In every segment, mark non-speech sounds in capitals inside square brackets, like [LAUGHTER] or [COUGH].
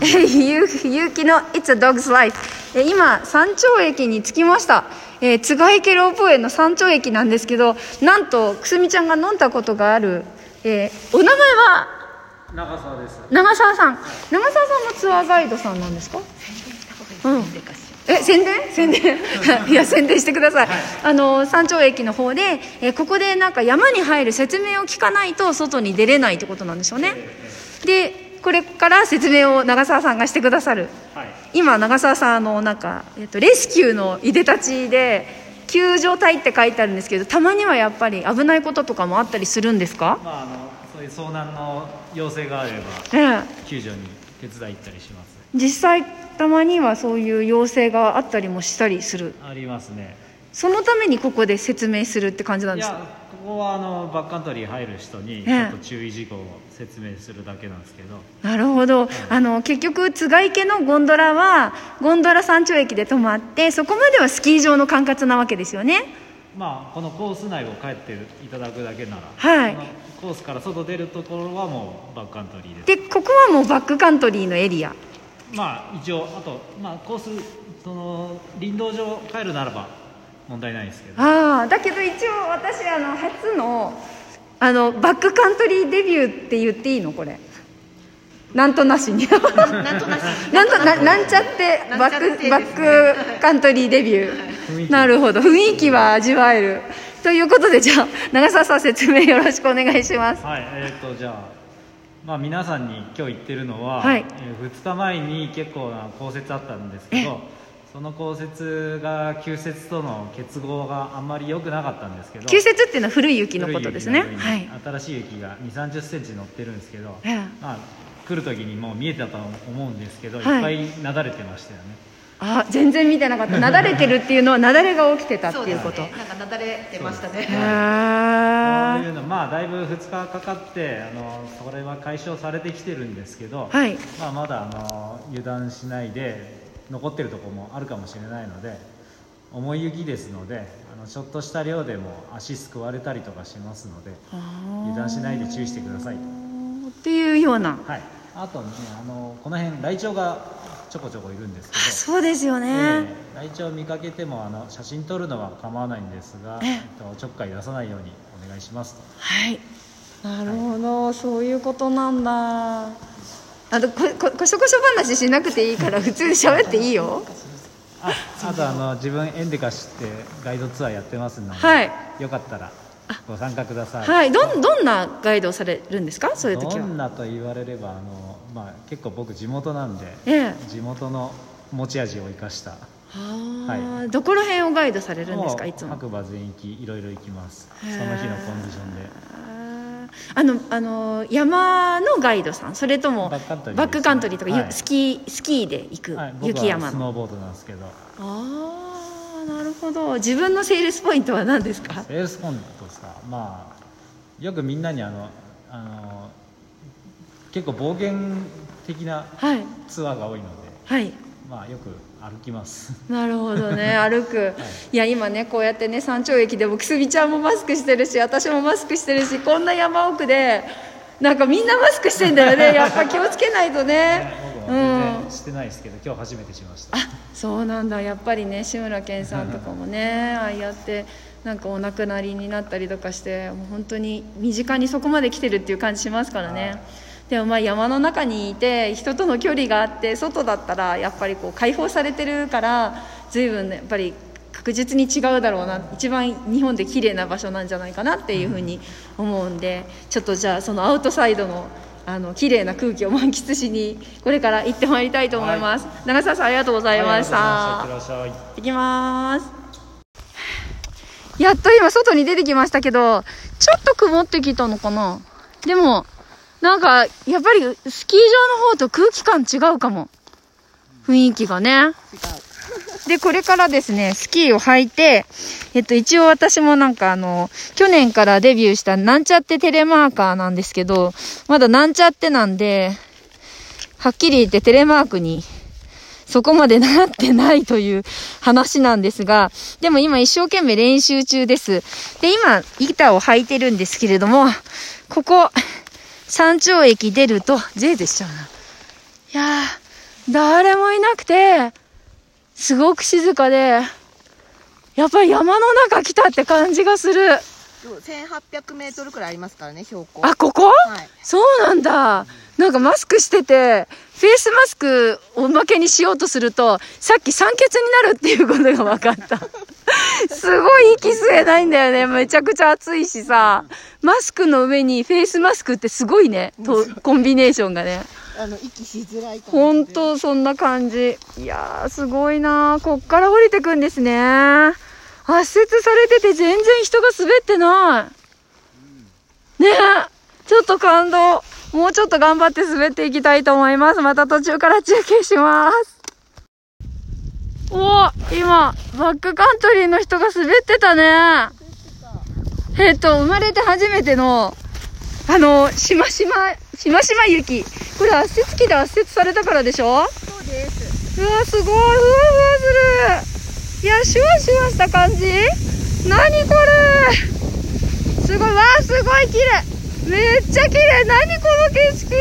ゆゆうきの It's a Dog's Life. え今山頂駅に着きました、えー、津賀池ロープウェイの山頂駅なんですけどなんとくすみちゃんが飲んだことがある、えー、お名前は？長澤です。長澤さん。長澤さんのツアーガイドさんなんですか？うん。え宣伝？宣伝？[LAUGHS] いや宣伝してください、あの山頂駅の方で、えここでなんか山に入る説明を聞かないと外に出れないってことなんでしょうね。でこれから説明を長澤さんがしてくださる、はい。今長澤さんあのなんか、えっと、レスキューのいでたちで救助隊って書いてあるんですけどたまにはやっぱり危ないこととかもあったりするんですか、まああのそういう遭難の要請があればええ。救助に手伝い行ったりします実際たまにはそういう要請があったりもしたりするありますねそのためにここで説明するって感じなんですか？いやここはあのバックカントリー入る人にええ。ちょっと注意事項を説明するだけなんですけど、なるほど、あの結局栂池のゴンドラはゴンドラ山頂駅で止まってそこまではスキー場の管轄なわけですよね？まあこのコース内を帰っていただくだけなら、はい。コースから外出るところはもうバックカントリーです。でここはもうバックカントリーのエリア。まあ一応あとまあコースその林道上帰るならば問題ないですけど。ああだけど一応私あの初のあのバックカントリーデビューって言っていいの？これ。なんとなしに。なんとなくなんとななんちゃってバックバックカントリーデビュー。雰囲気。なるほど。雰囲気は味わえる。ということでじゃあ長澤さん説明よろしくお願いします。はいえー、とじゃあまあ皆さんに今日言ってるのは、はい。え2日前に結構な降雪あったんですけどその降雪が旧雪との結合があんまり良くなかったんですけど旧雪っていうのは古い雪のことですね。はい。新しい雪が2 3 0センチ乗ってるんですけど、ええ。まあ、来る時にもう見えてたと思うんですけど、はい。い、っぱいなだれてましたよね。あ全然見てなかった。なだれてるっていうのはなだれが起きてたっていうこと。ね。なんかなだれてましたね。へそういーうのまあだいぶ2日かかってあのそれは解消されてきてるんですけど、はい。まあ、まだあの油断しないで残ってるところもあるかもしれないので重い雪ですのであのちょっとした量でも足すくわれたりとかしますので油断しないで注意してください。っていうような。はい。あとねあのこの辺ライチョウがちょこちょこいるんですけどそうですよね、ええライチョウ見かけてもあの写真撮るのは構わないんですが、ええ。えっと、ちょっかい出さないようにお願いしますと。はい。なるほど、そういうことなんだあとこここしょこしょ話しなくていいから [LAUGHS] 普通に喋っていいよ。ああとあの自分エンデカシってガイドツアーやってますので、はい。よかったらご参加ください、はい。どんどんなガイドをされるんですか？そういう時は。どんなと言われればあの、まあ、結構僕地元なんでええ。地元の持ち味を生かした。はあ、はどこら辺をガイドされるんですか？いつも。白馬全域いろいろ行きます。その日のコンディションであのあの山のガイドさんそれともバックカントリーとか、ゆはい。スキースキーで行く、はい、僕雪山スノーボードなんですけど。ああなるほど。自分のセールスポイントは何ですか？セールスポイントですか？まあよくみんなにあのあの結構冒険的なはい。ツアーが多いので。はい。まあよく歩きます。なるほどね。[LAUGHS] 歩く、い、や今ねこうやってね山頂駅でもくすみちゃんもマスクしてるし私もマスクしてるしこんな山奥でなんかみんなマスクしてんだよね。[LAUGHS] やっぱ気をつけないとね。僕うん。してないですけど、今日初めてしました。あそうなんだ。やっぱりね志村けんさんとかもね [LAUGHS] ああやってなんかお亡くなりになったりとかしてもう本当に身近にそこまで来てるっていう感じしますからね、はいでもまあ山の中にいて人との距離があって外だったらやっぱりこう解放されてるから随分ねやっぱり確実に違うだろうな一番日本で綺麗な場所なんじゃないかなっていうふうに思うんでちょっとじゃあそのアウトサイドのあの綺麗な空気を満喫しにこれから行ってまいりたいと思います、長澤さんありがとうございました、はいいました。行きます。やっと今外に出てきましたけどちょっと曇ってきたのかな。でもなんかやっぱりスキー場の方と空気感違うかも雰囲気がねでこれからですねスキーを履いてえっと一応私もなんかあの去年からデビューしたなんちゃってテレマーカーなんですけどまだなんちゃってなんではっきり言ってテレマークにそこまでなってないという話なんですが、でも今一生懸命練習中です。で、今、板を履いてるんですけれども、ここ、山頂駅出ると、ぜいぜいしちゃうな。いやー、誰もいなくて、すごく静かで、やっぱり山の中来たって感じがする。1800メートルくらいありますからね、標高。あ、ここ？はい。そうなんだ。なんかマスクしてて、フェイスマスクおまけにしようとすると、さっき酸欠になるっていうことが分かった。[LAUGHS] すごい息吸えないんだよね。めちゃくちゃ暑いしさ。マスクの上にフェイスマスクってすごいね。とコンビネーションがね。あの、息しづらい感じでほんと、そんな感じ。いやー、すごいなーこっから降りてくんですね。圧雪されてて全然人が滑ってない。ねえ、ちょっと感動。もうちょっと頑張って滑っていきたいと思います。また途中から中継します。お今、バックカントリーの人が滑ってたね。えっと、生まれて初めての、あの、しましま、しましま雪。これ圧雪機で圧雪されたからでしょ？そうです。うわ、すごい。ふわふわする。いや、シュワシュワした感じ？何これ？すごい。わあ、すごい綺麗。めっちゃ綺麗。何この景色？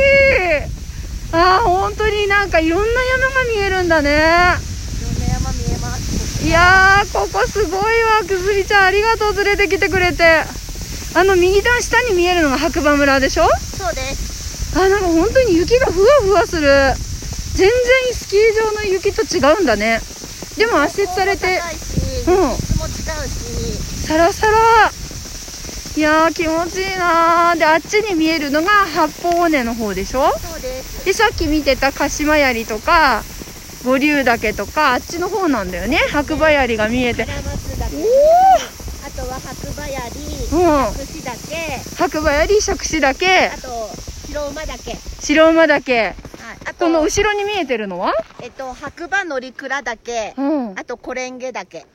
あー、本当になんかいろんな山が見えるんだね。いろんな山見えます。いやー、ここすごいわ。くずりちゃん、ありがとう。連れてきてくれて。あの、右段下に見えるのが白馬村でしょ？そうです。あ、なんか本当に雪がふわふわする。全然スキー場の雪と違うんだね。でも圧雪されて、うんサラサラ。いやー気持ちいいなーで、あっちに見えるのが八方尾根の方でしょ？そうです。で、さっき見てた鹿島槍とか、五竜岳とか、あっちの方なんだよね。白馬槍が見えて。おあとは白馬槍、ーうん。串岳、白馬槍、杓子岳あ、と白馬岳。白馬岳。はい。あとこの後ろに見えてるのは？えっと白馬乗鞍岳、うん。あとコレンゲ岳。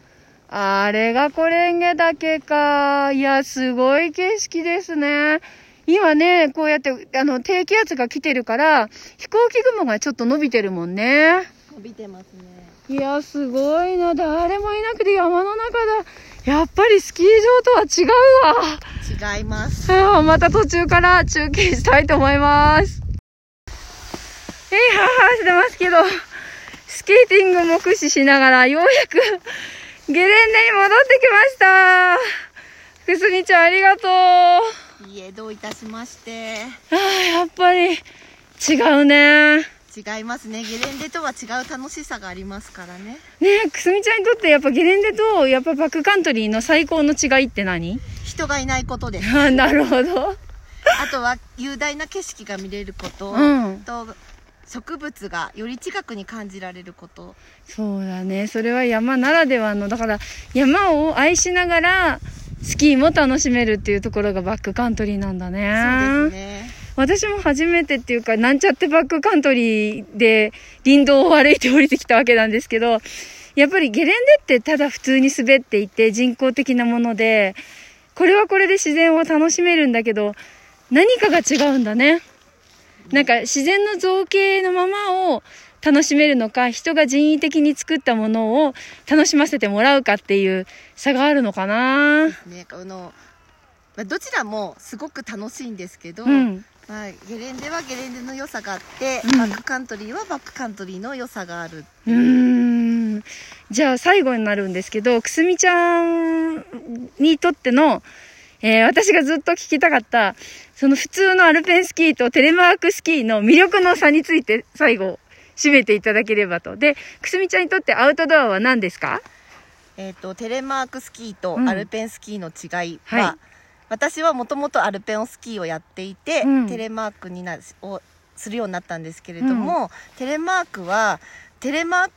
あれがコレンゲ岳か。いや、すごい景色ですね。今ね、こうやって、あの、低気圧が来てるから、飛行機雲がちょっと伸びてるもんね。伸びてますね。いや、すごいな。誰もいなくて山の中だ。やっぱりスキー場とは違うわ。違います。また途中から中継したいと思います。えいははしてますけど、スケーティングも駆使しながら、ようやくゲレンデに戻ってきました。くすみちゃんありがとう。あいいえ、どういたしまして。あやっぱり違うね。違いますね。ゲレンデとは違う楽しさがありますからね。ねえ、くすみちゃんにとってやっぱゲレンデとやっぱバックカントリーの最高の違いって何？人がいないことです。[LAUGHS] あなるほど。あとは雄大な景色が見れること、うんと植物がより近くに感じられること。そうだね。それは山ならではの、だから山を愛しながら、スキーも楽しめるっていうところがバックカントリーなんだね。そうですね。私も初めてっていうか、なんちゃってバックカントリーで林道を歩いて降りてきたわけなんですけど、やっぱりゲレンデってただ普通に滑っていて人工的なもので、これはこれで自然を楽しめるんだけど、何かが違うんだね。なんか自然の造形のままを楽しめるのか、人が人為的に作ったものを楽しませてもらうかっていう差があるのかな。ね、あの、まあ、どちらもすごく楽しいんですけど、うん。まあ、ゲレンデはゲレンデの良さがあって、うんバックカントリーはバックカントリーの良さがある。うーん。じゃあ最後になるんですけど、くすみちゃんにとっての、えー私がずっと聞きたかった、その普通のアルペンスキーとテレマークスキーの魅力の差について最後締めていただければと。で、くすみちゃんにとってアウトドアは何ですか？えっ、と、テレマークスキーとうんアルペンスキーの違いは、はい私はもともとアルペンスキーをやっていて、うん。テレマークになをするようになったんですけれども、テレマークはテレマー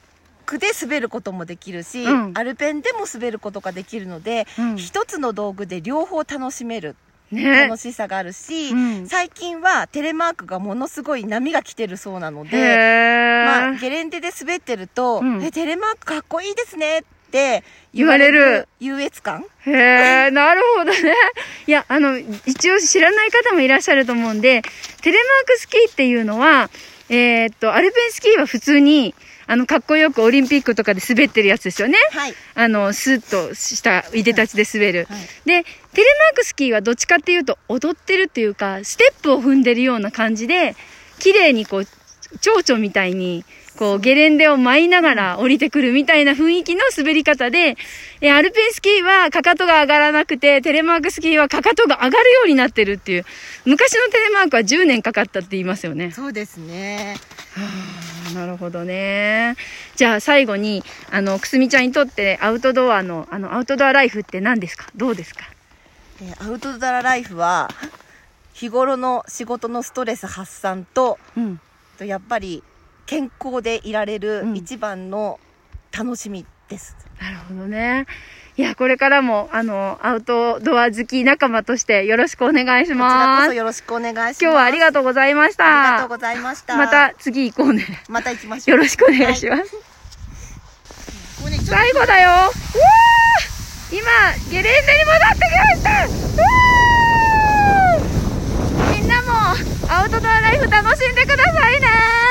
クで滑ることもできるし、うん。アルペンでも滑ることができるので、うん。一つの道具で両方楽しめるね。楽しさがあるし、うん。最近はテレマークがものすごい波が来てるそうなのへで、ー。まあ、ゲレンデで滑ってると、うん。え、テレマークかっこいいですねって言われる優越感？へえ、なるほどね。いや、あの、一応知らない方もいらっしゃると思うんで、テレマークスキーっていうのは、えーっと、アルペンスキーは普通に、あの、かっこよくオリンピックとかで滑ってるやつですよね。はい。あの、スッとしたいでたちで滑る。はいで、テレマークスキーはどっちかっていうと、踊ってるっていうか、ステップを踏んでるような感じで、綺麗にこう、蝶々みたいに、こう、ゲレンデを舞いながら降りてくるみたいな雰囲気の滑り方で、えアルペンスキーはかかとが上がらなくて、テレマークスキーはかかとが上がるようになってるっていう。昔のテレマークは10年かかったって言いますよね。そうですねあーなるほどね。じゃあ最後に、あの、くすみちゃんにとってアウトドアの、あの、アウトドアライフって何ですか？どうですか？えーアウトドアライフは日頃の仕事のストレス発散とうん。とやっぱり健康でいられるうん一番の楽しみです、なるほどね。いや、これからも、あの、アウトドア好き仲間としてよろしくお願いしこちらます。今こそよろしくお願いします日はありがとうございました。ありがとうございましたまた次行こうね。また行きましょうよろしくお願いします。ここねちょっと最後だよ今、ゲレンデに戻ってきましたみんなもアウトドアライフ楽しんでくださいね